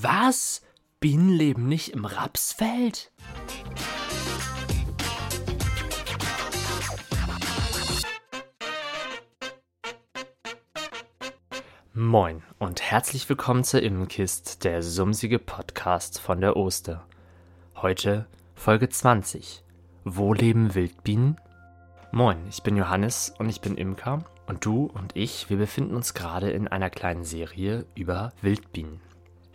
Was? Bienen leben nicht im Rapsfeld? Moin und herzlich willkommen zur Immenkist, der sumsige Podcast von der Oster. Heute Folge 20. Wo leben Wildbienen? Moin, ich bin Johannes und ich bin Imker und du und ich, wir befinden uns gerade in einer kleinen Serie über Wildbienen.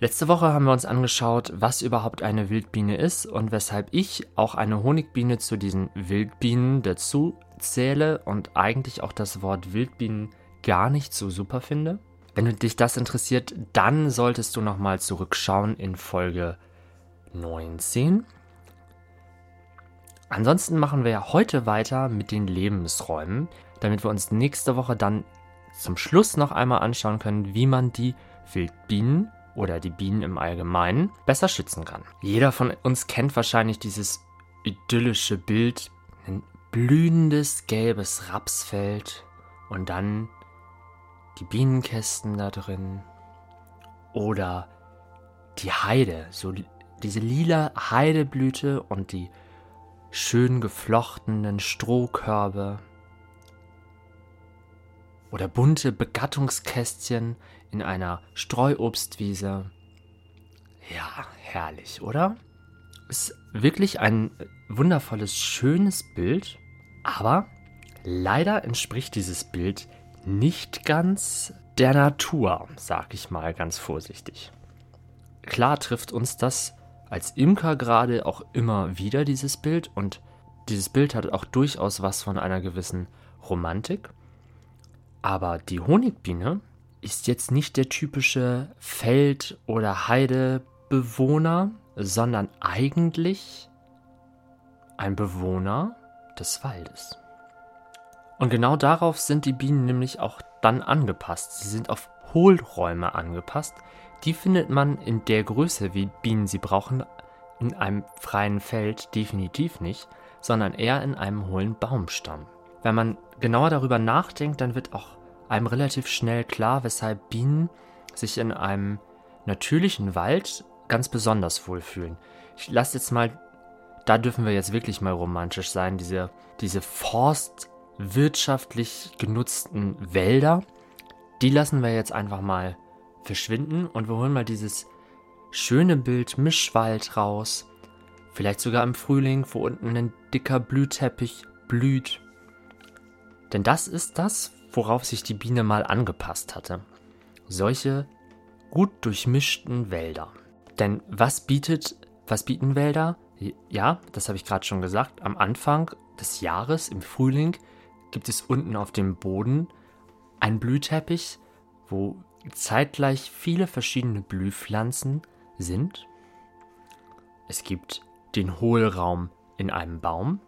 Letzte Woche haben wir uns angeschaut, was überhaupt eine Wildbiene ist und weshalb ich auch eine Honigbiene zu diesen Wildbienen dazu zähle und eigentlich auch das Wort Wildbienen gar nicht so super finde. Wenn dich das interessiert, dann solltest du nochmal zurückschauen in Folge 19. Ansonsten machen wir ja heute weiter mit den Lebensräumen, damit wir uns nächste Woche dann zum Schluss noch einmal anschauen können, wie man die Wildbienen oder die Bienen im Allgemeinen besser schützen kann. Jeder von uns kennt wahrscheinlich dieses idyllische Bild, ein blühendes gelbes Rapsfeld und dann die Bienenkästen da drin oder die Heide, so diese lila Heideblüte und die schön geflochtenen Strohkörbe oder bunte Begattungskästchen in einer Streuobstwiese. Ja, herrlich, oder? Ist wirklich ein wundervolles, schönes Bild, aber leider entspricht dieses Bild nicht ganz der Natur, sag ich mal ganz vorsichtig. Klar trifft uns das als Imker gerade auch immer wieder dieses Bild und dieses Bild hat auch durchaus was von einer gewissen Romantik. Aber die Honigbiene ist jetzt nicht der typische Feld- oder Heidebewohner, sondern eigentlich ein Bewohner des Waldes. Und genau darauf sind die Bienen nämlich auch dann angepasst. Sie sind auf Hohlräume angepasst, die findet man in der Größe, wie Bienen sie brauchen, in einem freien Feld definitiv nicht, sondern eher in einem hohlen Baumstamm. Wenn man genauer darüber nachdenkt, dann wird auch einem relativ schnell klar, weshalb Bienen sich in einem natürlichen Wald ganz besonders wohlfühlen. Ich lasse jetzt mal, da dürfen wir jetzt wirklich mal romantisch sein, diese, diese forstwirtschaftlich genutzten Wälder, die lassen wir jetzt einfach mal verschwinden und wir holen mal dieses schöne Bild Mischwald raus. Vielleicht sogar im Frühling, wo unten ein dicker Blühteppich blüht. Denn das ist das, worauf sich die Biene mal angepasst hatte. Solche gut durchmischten Wälder. Denn was bietet, was bieten Wälder? Ja, das habe ich gerade schon gesagt. Am Anfang des Jahres, im Frühling, gibt es unten auf dem Boden einen Blühteppich, wo zeitgleich viele verschiedene Blühpflanzen sind. Es gibt den Hohlraum in einem Baum.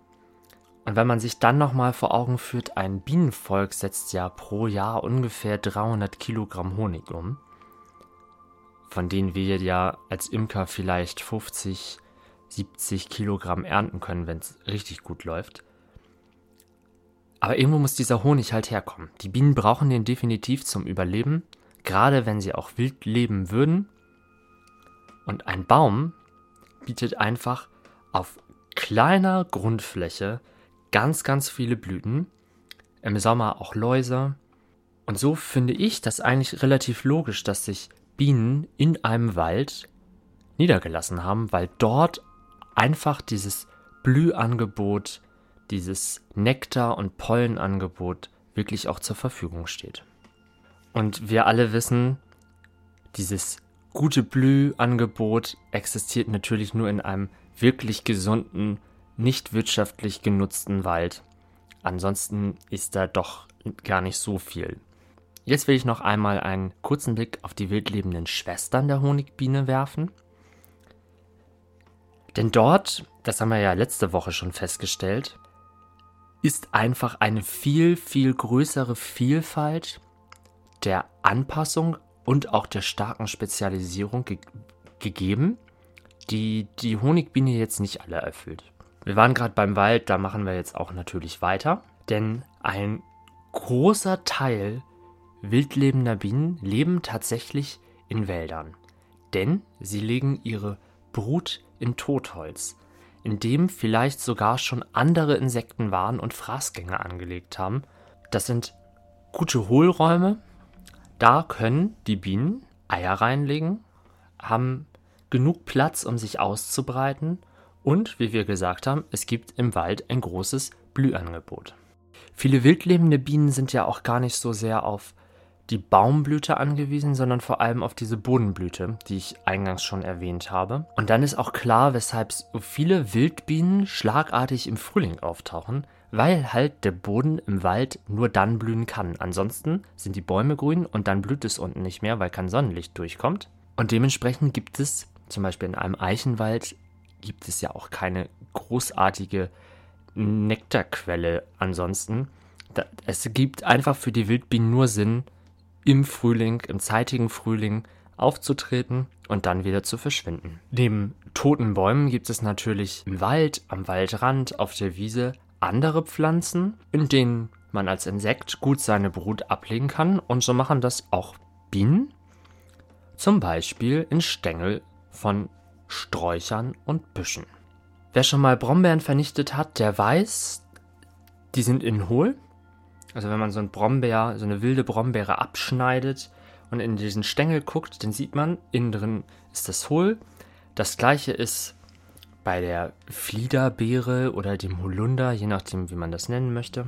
Und wenn man sich dann nochmal vor Augen führt, ein Bienenvolk setzt ja pro Jahr ungefähr 300 Kilogramm Honig um, von denen wir ja als Imker vielleicht 50, 70 Kilogramm ernten können, wenn es richtig gut läuft. Aber irgendwo muss dieser Honig halt herkommen. Die Bienen brauchen den definitiv zum Überleben gerade wenn sie auch wild leben würden. Und ein Baum bietet einfach auf kleiner Grundfläche ganz, ganz viele Blüten. Im Sommer auch Läuse. Und so finde ich das eigentlich relativ logisch, dass sich Bienen in einem Wald niedergelassen haben, weil dort einfach dieses Blühangebot, dieses Nektar- und Pollenangebot wirklich auch zur Verfügung steht. Und wir alle wissen, dieses gute Blühangebot existiert natürlich nur in einem wirklich gesunden, nicht wirtschaftlich genutzten Wald. Ansonsten ist da doch gar nicht so viel. Jetzt will ich noch einmal einen kurzen Blick auf die wildlebenden Schwestern der Honigbiene werfen. Denn dort, das haben wir ja letzte Woche schon festgestellt, ist einfach eine viel, viel größere Vielfalt der Anpassung und auch der starken Spezialisierung ge gegeben, die die Honigbiene jetzt nicht alle erfüllt. Wir waren gerade beim Wald, da machen wir jetzt auch natürlich weiter, denn ein großer Teil wildlebender Bienen leben tatsächlich in Wäldern. Denn sie legen ihre Brut in Totholz, in dem vielleicht sogar schon andere Insekten waren und Fraßgänge angelegt haben. Das sind gute Hohlräume. Da können die Bienen Eier reinlegen, haben genug Platz, um sich auszubreiten und, wie wir gesagt haben, es gibt im Wald ein großes Blühangebot. Viele wildlebende Bienen sind ja auch gar nicht so sehr auf die Baumblüte angewiesen, sondern vor allem auf diese Bodenblüte, die ich eingangs schon erwähnt habe. Und dann ist auch klar, weshalb so viele Wildbienen schlagartig im Frühling auftauchen, weil halt der Boden im Wald nur dann blühen kann. Ansonsten sind die Bäume grün und dann blüht es unten nicht mehr, weil kein Sonnenlicht durchkommt. Und dementsprechend gibt es zum Beispiel in einem Eichenwald gibt es ja auch keine großartige Nektarquelle ansonsten. Es gibt einfach für die Wildbienen nur Sinn, im Frühling, im zeitigen Frühling aufzutreten und dann wieder zu verschwinden. Neben toten Bäumen gibt es natürlich im Wald, am Waldrand, auf der Wiese andere Pflanzen, in denen man als Insekt gut seine Brut ablegen kann und so machen das auch Bienen, zum Beispiel in Stängel von Sträuchern und Büschen. Wer schon mal Brombeeren vernichtet hat, der weiß, die sind innen hohl also wenn man so ein Brombeer, so eine wilde Brombeere abschneidet und in diesen Stängel guckt, dann sieht man, innen drin ist das hohl. Das gleiche ist bei der Fliederbeere oder dem Holunder, je nachdem, wie man das nennen möchte.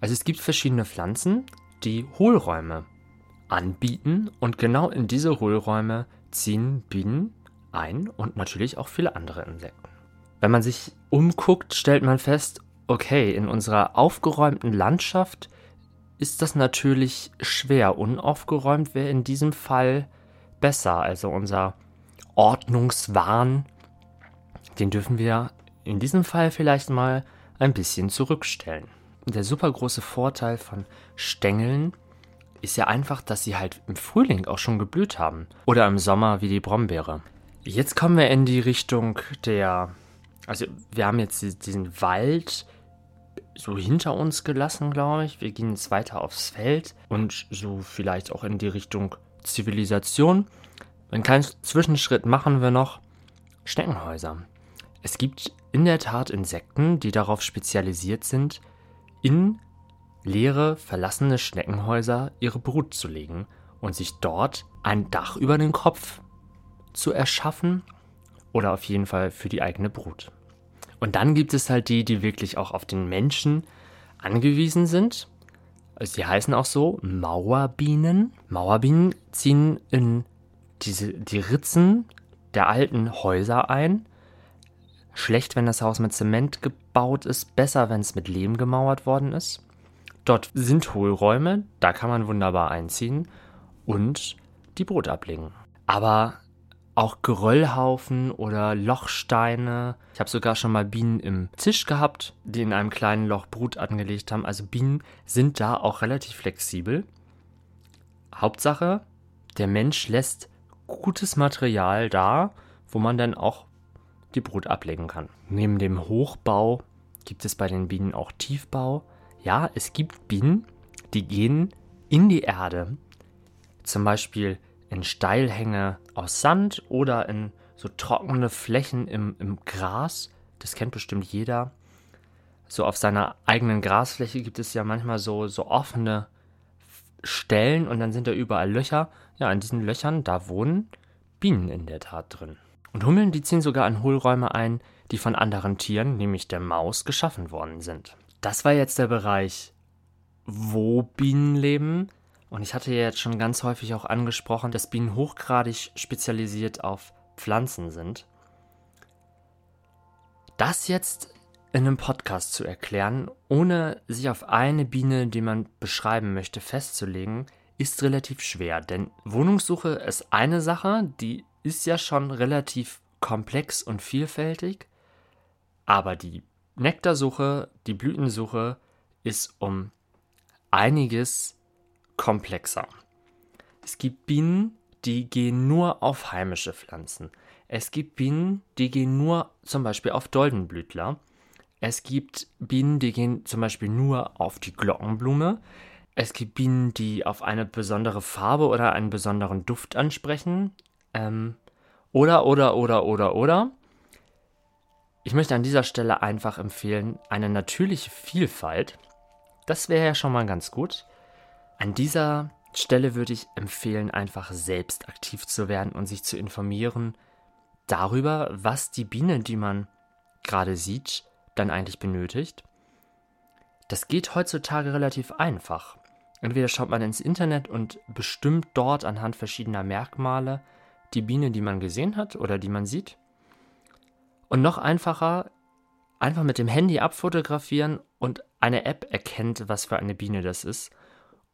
Also es gibt verschiedene Pflanzen, die Hohlräume anbieten und genau in diese Hohlräume ziehen Bienen ein und natürlich auch viele andere Insekten. Wenn man sich umguckt, stellt man fest, okay, in unserer aufgeräumten Landschaft ist das natürlich schwer. Unaufgeräumt wäre in diesem Fall besser. Also unser Ordnungswahn, den dürfen wir in diesem Fall vielleicht mal ein bisschen zurückstellen. Der super große Vorteil von Stängeln ist ja einfach, dass sie halt im Frühling auch schon geblüht haben. Oder im Sommer wie die Brombeere. Jetzt kommen wir in die Richtung der. Also, wir haben jetzt diesen Wald, so hinter uns gelassen, glaube ich. Wir gehen jetzt weiter aufs Feld und so vielleicht auch in die Richtung Zivilisation. Einen kleinen Zwischenschritt machen wir noch Schneckenhäuser. Es gibt in der Tat Insekten, die darauf spezialisiert sind, in leere, verlassene Schneckenhäuser ihre Brut zu legen und sich dort ein Dach über den Kopf zu erschaffen oder auf jeden Fall für die eigene Brut. Und dann gibt es halt die, die wirklich auch auf den Menschen angewiesen sind. Also die heißen auch so Mauerbienen. Mauerbienen ziehen in diese, die Ritzen der alten Häuser ein. Schlecht, wenn das Haus mit Zement gebaut ist, besser, wenn es mit Lehm gemauert worden ist. Dort sind Hohlräume, da kann man wunderbar einziehen und die Brot ablegen. Aber auch Geröllhaufen oder Lochsteine. Ich habe sogar schon mal Bienen im Tisch gehabt, die in einem kleinen Loch Brut angelegt haben. Also Bienen sind da auch relativ flexibel. Hauptsache, der Mensch lässt gutes Material da, wo man dann auch die Brut ablegen kann. Neben dem Hochbau gibt es bei den Bienen auch Tiefbau. Ja, es gibt Bienen, die gehen in die Erde. Zum Beispiel in Steilhänge aus Sand oder in so trockene Flächen im, im Gras. Das kennt bestimmt jeder. So auf seiner eigenen Grasfläche gibt es ja manchmal so, so offene Stellen und dann sind da überall Löcher. Ja, in diesen Löchern, da wohnen Bienen in der Tat drin. Und Hummeln, die ziehen sogar in Hohlräume ein, die von anderen Tieren, nämlich der Maus, geschaffen worden sind. Das war jetzt der Bereich, wo Bienen leben. Und ich hatte ja jetzt schon ganz häufig auch angesprochen, dass Bienen hochgradig spezialisiert auf Pflanzen sind. Das jetzt in einem Podcast zu erklären, ohne sich auf eine Biene, die man beschreiben möchte, festzulegen, ist relativ schwer. Denn Wohnungssuche ist eine Sache, die ist ja schon relativ komplex und vielfältig. Aber die Nektarsuche, die Blütensuche ist um einiges komplexer. Es gibt Bienen, die gehen nur auf heimische Pflanzen. Es gibt Bienen, die gehen nur zum Beispiel auf Doldenblütler. Es gibt Bienen, die gehen zum Beispiel nur auf die Glockenblume. Es gibt Bienen, die auf eine besondere Farbe oder einen besonderen Duft ansprechen. Ähm, Oder, oder, oder, oder, oder. Ich möchte an dieser Stelle einfach empfehlen, eine natürliche Vielfalt. Das wäre ja schon mal ganz gut. An dieser Stelle würde ich empfehlen, einfach selbst aktiv zu werden und sich zu informieren darüber, was die Biene, die man gerade sieht, dann eigentlich benötigt. Das geht heutzutage relativ einfach. Entweder schaut man ins Internet und bestimmt dort anhand verschiedener Merkmale die Biene, die man gesehen hat oder die man sieht. Und noch einfacher, einfach mit dem Handy abfotografieren und eine App erkennt, was für eine Biene das ist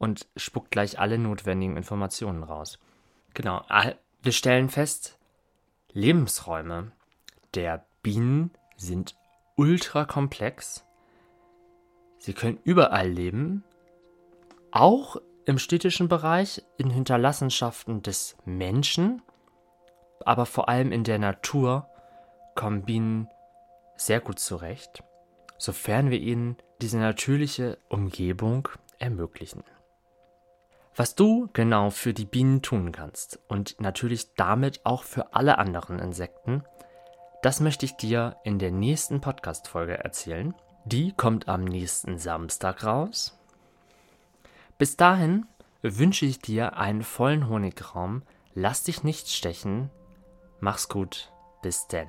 und spuckt gleich alle notwendigen Informationen raus. Genau, wir stellen fest, Lebensräume der Bienen sind ultra komplex. Sie können überall leben, auch im städtischen Bereich, in Hinterlassenschaften des Menschen, aber vor allem in der Natur kommen Bienen sehr gut zurecht, sofern wir ihnen diese natürliche Umgebung ermöglichen. Was du genau für die Bienen tun kannst und natürlich damit auch für alle anderen Insekten, das möchte ich dir in der nächsten Podcast-Folge erzählen. Die kommt am nächsten Samstag raus. Bis dahin wünsche ich dir einen vollen Honigraum. Lass dich nicht stechen. Mach's gut. Bis denn.